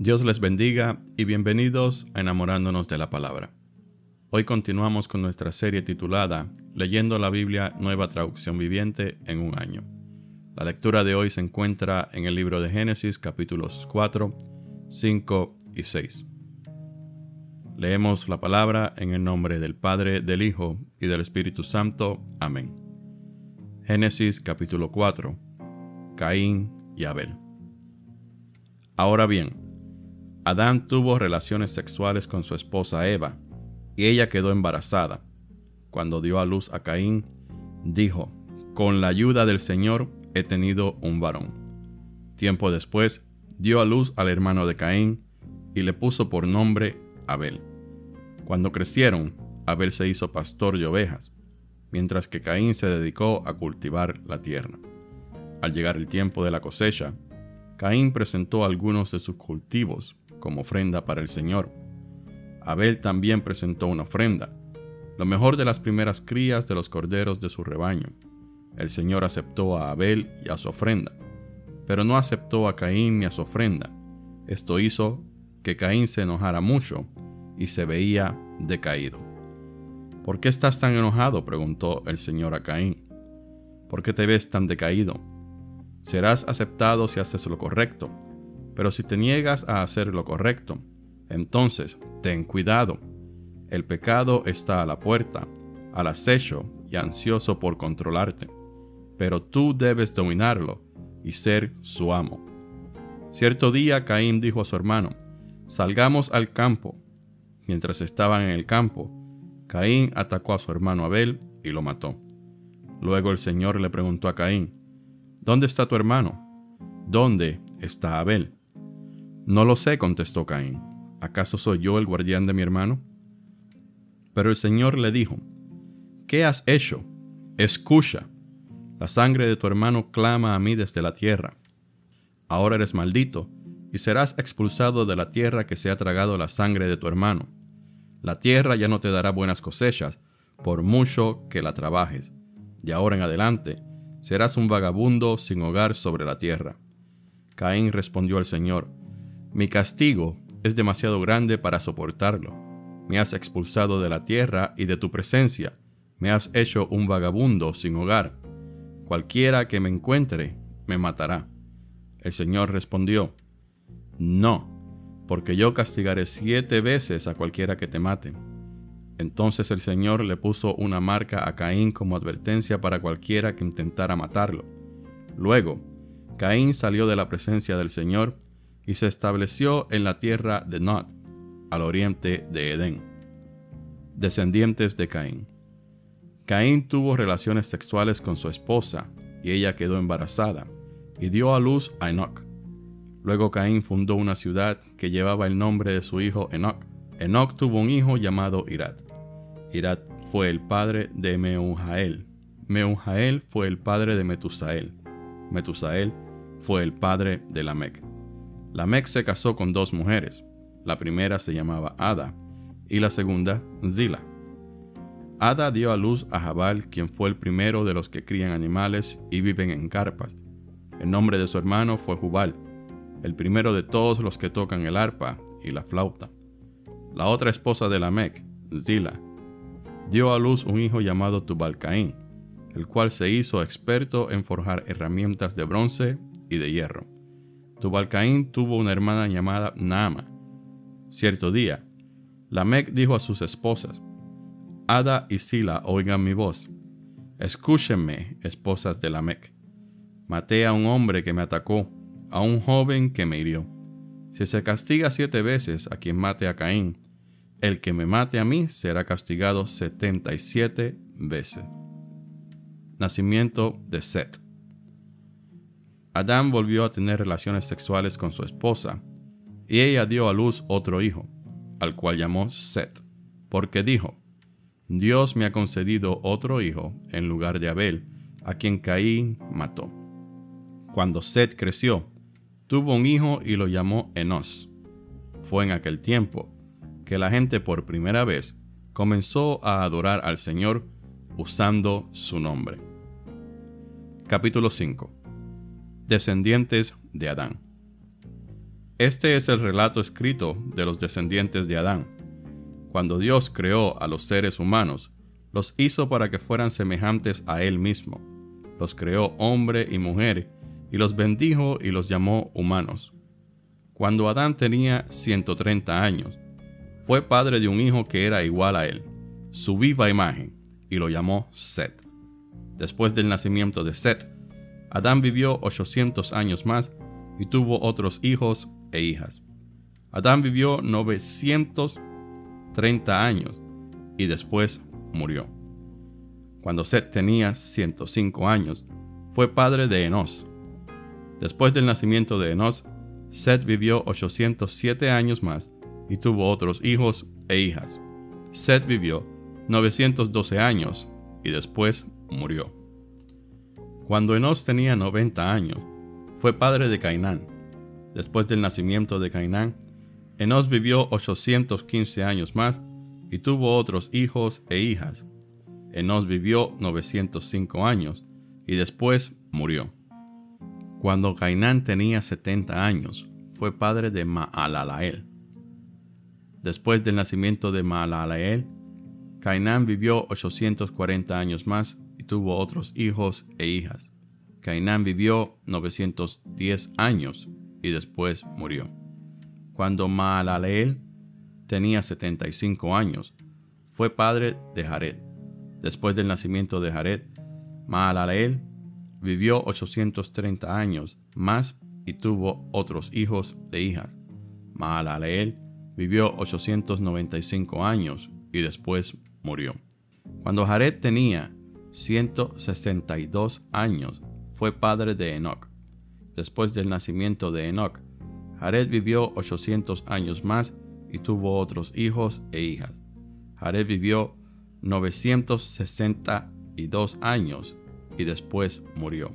Dios les bendiga y bienvenidos a Enamorándonos de la Palabra. Hoy continuamos con nuestra serie titulada Leyendo la Biblia Nueva Traducción Viviente en un año. La lectura de hoy se encuentra en el libro de Génesis capítulos 4, 5 y 6. Leemos la palabra en el nombre del Padre, del Hijo y del Espíritu Santo. Amén. Génesis capítulo 4. Caín y Abel. Ahora bien, Adán tuvo relaciones sexuales con su esposa Eva, y ella quedó embarazada. Cuando dio a luz a Caín, dijo, Con la ayuda del Señor he tenido un varón. Tiempo después, dio a luz al hermano de Caín, y le puso por nombre Abel. Cuando crecieron, Abel se hizo pastor de ovejas, mientras que Caín se dedicó a cultivar la tierra. Al llegar el tiempo de la cosecha, Caín presentó algunos de sus cultivos como ofrenda para el Señor. Abel también presentó una ofrenda, lo mejor de las primeras crías de los corderos de su rebaño. El Señor aceptó a Abel y a su ofrenda, pero no aceptó a Caín ni a su ofrenda. Esto hizo que Caín se enojara mucho y se veía decaído. ¿Por qué estás tan enojado? preguntó el Señor a Caín. ¿Por qué te ves tan decaído? Serás aceptado si haces lo correcto, pero si te niegas a hacer lo correcto, entonces ten cuidado. El pecado está a la puerta, al acecho y ansioso por controlarte, pero tú debes dominarlo y ser su amo. Cierto día Caín dijo a su hermano, salgamos al campo. Mientras estaban en el campo, Caín atacó a su hermano Abel y lo mató. Luego el Señor le preguntó a Caín, ¿Dónde está tu hermano? ¿Dónde está Abel? No lo sé, contestó Caín. ¿Acaso soy yo el guardián de mi hermano? Pero el Señor le dijo, ¿qué has hecho? Escucha, la sangre de tu hermano clama a mí desde la tierra. Ahora eres maldito, y serás expulsado de la tierra que se ha tragado la sangre de tu hermano. La tierra ya no te dará buenas cosechas, por mucho que la trabajes. De ahora en adelante, serás un vagabundo sin hogar sobre la tierra. Caín respondió al Señor, mi castigo es demasiado grande para soportarlo. Me has expulsado de la tierra y de tu presencia. Me has hecho un vagabundo sin hogar. Cualquiera que me encuentre me matará. El Señor respondió, No, porque yo castigaré siete veces a cualquiera que te mate. Entonces el Señor le puso una marca a Caín como advertencia para cualquiera que intentara matarlo. Luego, Caín salió de la presencia del Señor y se estableció en la tierra de Nod, al oriente de Edén. Descendientes de Caín. Caín tuvo relaciones sexuales con su esposa, y ella quedó embarazada, y dio a luz a Enoch. Luego Caín fundó una ciudad que llevaba el nombre de su hijo Enoch. Enoch tuvo un hijo llamado Irad. Irad fue el padre de Meujael. Meujael fue el padre de Metusael. Metusael fue el padre de Lamec. Lamec se casó con dos mujeres. La primera se llamaba Ada y la segunda Zila. Ada dio a luz a Jabal, quien fue el primero de los que crían animales y viven en carpas. El nombre de su hermano fue Jubal, el primero de todos los que tocan el arpa y la flauta. La otra esposa de Lamec, Zila, dio a luz un hijo llamado Tubalcaín, el cual se hizo experto en forjar herramientas de bronce y de hierro. Tubalcaín tuvo una hermana llamada Naama. Cierto día, Lamec dijo a sus esposas, Ada y Sila oigan mi voz. Escúchenme, esposas de Lamec. Maté a un hombre que me atacó, a un joven que me hirió. Si se castiga siete veces a quien mate a Caín, el que me mate a mí será castigado setenta y siete veces. Nacimiento de Set. Adán volvió a tener relaciones sexuales con su esposa, y ella dio a luz otro hijo, al cual llamó Set, porque dijo, Dios me ha concedido otro hijo en lugar de Abel, a quien Caín mató. Cuando Set creció, tuvo un hijo y lo llamó Enos. Fue en aquel tiempo que la gente por primera vez comenzó a adorar al Señor usando su nombre. Capítulo 5 descendientes de Adán. Este es el relato escrito de los descendientes de Adán. Cuando Dios creó a los seres humanos, los hizo para que fueran semejantes a Él mismo. Los creó hombre y mujer, y los bendijo y los llamó humanos. Cuando Adán tenía 130 años, fue padre de un hijo que era igual a él, su viva imagen, y lo llamó Set. Después del nacimiento de Set, Adán vivió 800 años más y tuvo otros hijos e hijas. Adán vivió 930 años y después murió. Cuando Set tenía 105 años, fue padre de Enos. Después del nacimiento de Enos, Set vivió 807 años más y tuvo otros hijos e hijas. Set vivió 912 años y después murió. Cuando Enos tenía 90 años, fue padre de Cainán. Después del nacimiento de Cainán, Enos vivió 815 años más y tuvo otros hijos e hijas. Enos vivió 905 años y después murió. Cuando Cainán tenía 70 años, fue padre de Maalalael. Después del nacimiento de Maalalael, Cainán vivió 840 años más tuvo otros hijos e hijas. Cainán vivió 910 años y después murió. Cuando Maalaleel tenía 75 años, fue padre de Jared. Después del nacimiento de Jared, Maalaleel vivió 830 años más y tuvo otros hijos e hijas. Maalaleel vivió 895 años y después murió. Cuando Jared tenía 162 años, fue padre de Enoch. Después del nacimiento de Enoch, Jared vivió 800 años más y tuvo otros hijos e hijas. Jared vivió 962 años y después murió.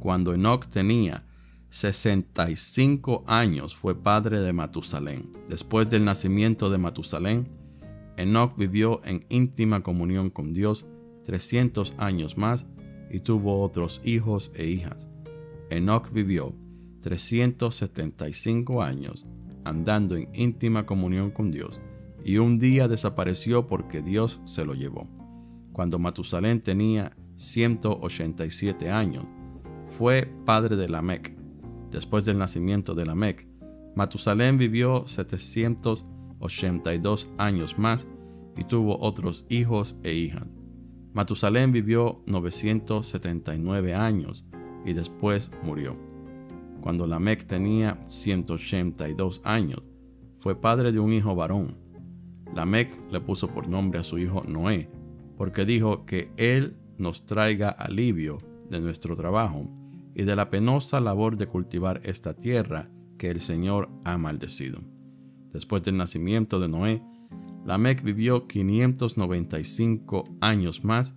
Cuando Enoch tenía 65 años fue padre de Matusalén. Después del nacimiento de Matusalén, Enoch vivió en íntima comunión con Dios 300 años más y tuvo otros hijos e hijas. Enoch vivió 375 años andando en íntima comunión con Dios y un día desapareció porque Dios se lo llevó. Cuando Matusalén tenía 187 años, fue padre de Lamec. Después del nacimiento de Lamec, Matusalén vivió 782 años más y tuvo otros hijos e hijas. Matusalén vivió 979 años y después murió. Cuando Lamec tenía 182 años, fue padre de un hijo varón. Lamec le puso por nombre a su hijo Noé, porque dijo que él nos traiga alivio de nuestro trabajo y de la penosa labor de cultivar esta tierra que el Señor ha maldecido. Después del nacimiento de Noé, Lamec vivió 595 años más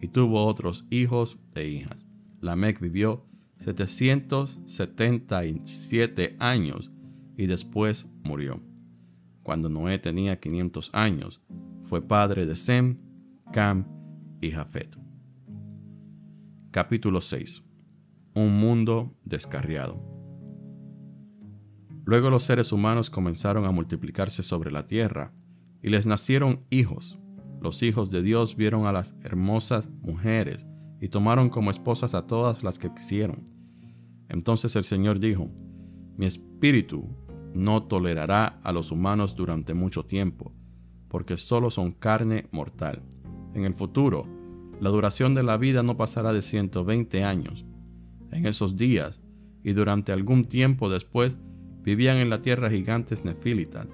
y tuvo otros hijos e hijas. Lamec vivió 777 años y después murió. Cuando Noé tenía 500 años, fue padre de Sem, Cam y Jafet. Capítulo 6. Un mundo descarriado. Luego los seres humanos comenzaron a multiplicarse sobre la tierra y les nacieron hijos. Los hijos de Dios vieron a las hermosas mujeres y tomaron como esposas a todas las que quisieron. Entonces el Señor dijo, mi espíritu no tolerará a los humanos durante mucho tiempo, porque solo son carne mortal. En el futuro, la duración de la vida no pasará de 120 años. En esos días, y durante algún tiempo después, vivían en la tierra gigantes nefilitas,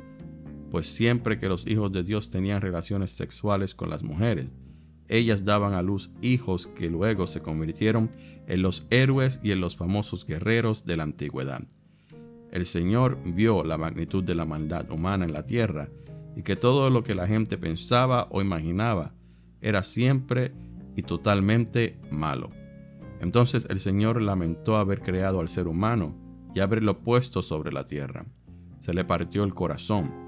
pues siempre que los hijos de Dios tenían relaciones sexuales con las mujeres, ellas daban a luz hijos que luego se convirtieron en los héroes y en los famosos guerreros de la antigüedad. El Señor vio la magnitud de la maldad humana en la tierra y que todo lo que la gente pensaba o imaginaba era siempre y totalmente malo. Entonces el Señor lamentó haber creado al ser humano y haberlo puesto sobre la tierra. Se le partió el corazón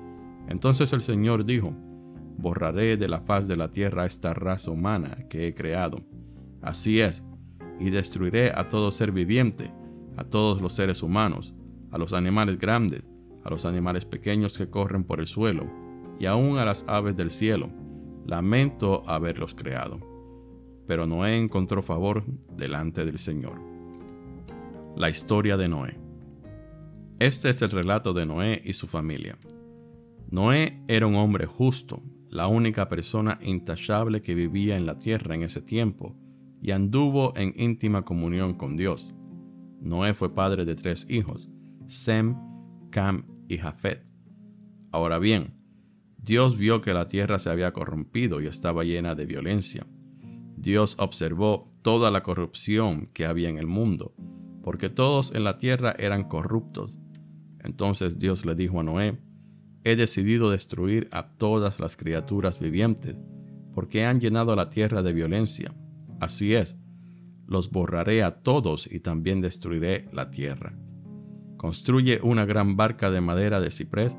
entonces el Señor dijo, borraré de la faz de la tierra esta raza humana que he creado. Así es, y destruiré a todo ser viviente, a todos los seres humanos, a los animales grandes, a los animales pequeños que corren por el suelo, y aún a las aves del cielo. Lamento haberlos creado. Pero Noé encontró favor delante del Señor. La historia de Noé. Este es el relato de Noé y su familia. Noé era un hombre justo, la única persona intachable que vivía en la tierra en ese tiempo, y anduvo en íntima comunión con Dios. Noé fue padre de tres hijos, Sem, Cam y Jafet. Ahora bien, Dios vio que la tierra se había corrompido y estaba llena de violencia. Dios observó toda la corrupción que había en el mundo, porque todos en la tierra eran corruptos. Entonces Dios le dijo a Noé, he decidido destruir a todas las criaturas vivientes, porque han llenado la tierra de violencia. Así es, los borraré a todos y también destruiré la tierra. Construye una gran barca de madera de ciprés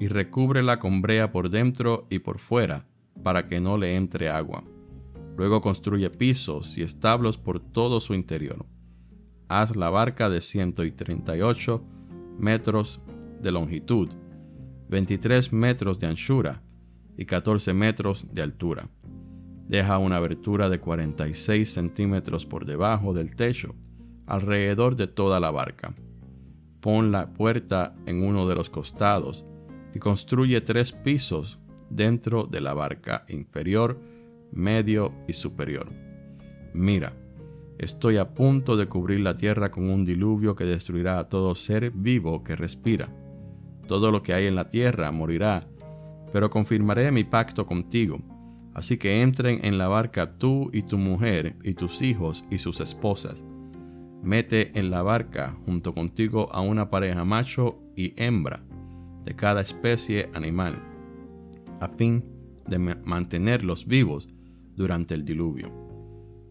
y recúbrela con brea por dentro y por fuera, para que no le entre agua. Luego construye pisos y establos por todo su interior. Haz la barca de 138 metros de longitud, 23 metros de anchura y 14 metros de altura Deja una abertura de 46 centímetros por debajo del techo, alrededor de toda la barca. Pon la puerta en uno de los costados y construye tres pisos dentro de la barca inferior, medio y superior. Mira, estoy a punto de cubrir la tierra con un diluvio que destruirá a todo ser vivo que respira. Todo lo que hay en la tierra morirá, pero confirmaré mi pacto contigo Así que entren en la barca tú y tu mujer y tus hijos y sus esposas. Mete en la barca junto contigo a una pareja macho y hembra de cada especie animal, a fin de mantenerlos vivos durante el diluvio.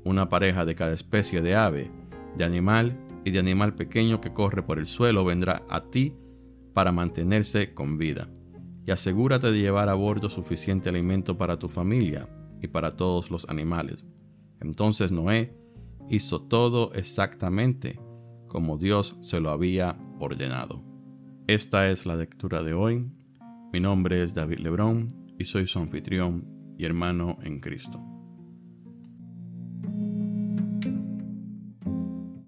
Una pareja de cada especie de ave, de animal y de animal pequeño que corre por el suelo vendrá a ti para mantenerse con vida y asegúrate de llevar a bordo suficiente alimento para tu familia y para todos los animales. Entonces Noé hizo todo exactamente como Dios se lo había ordenado. Esta es la lectura de hoy. Mi nombre es David Lebrón y soy su anfitrión y hermano en Cristo.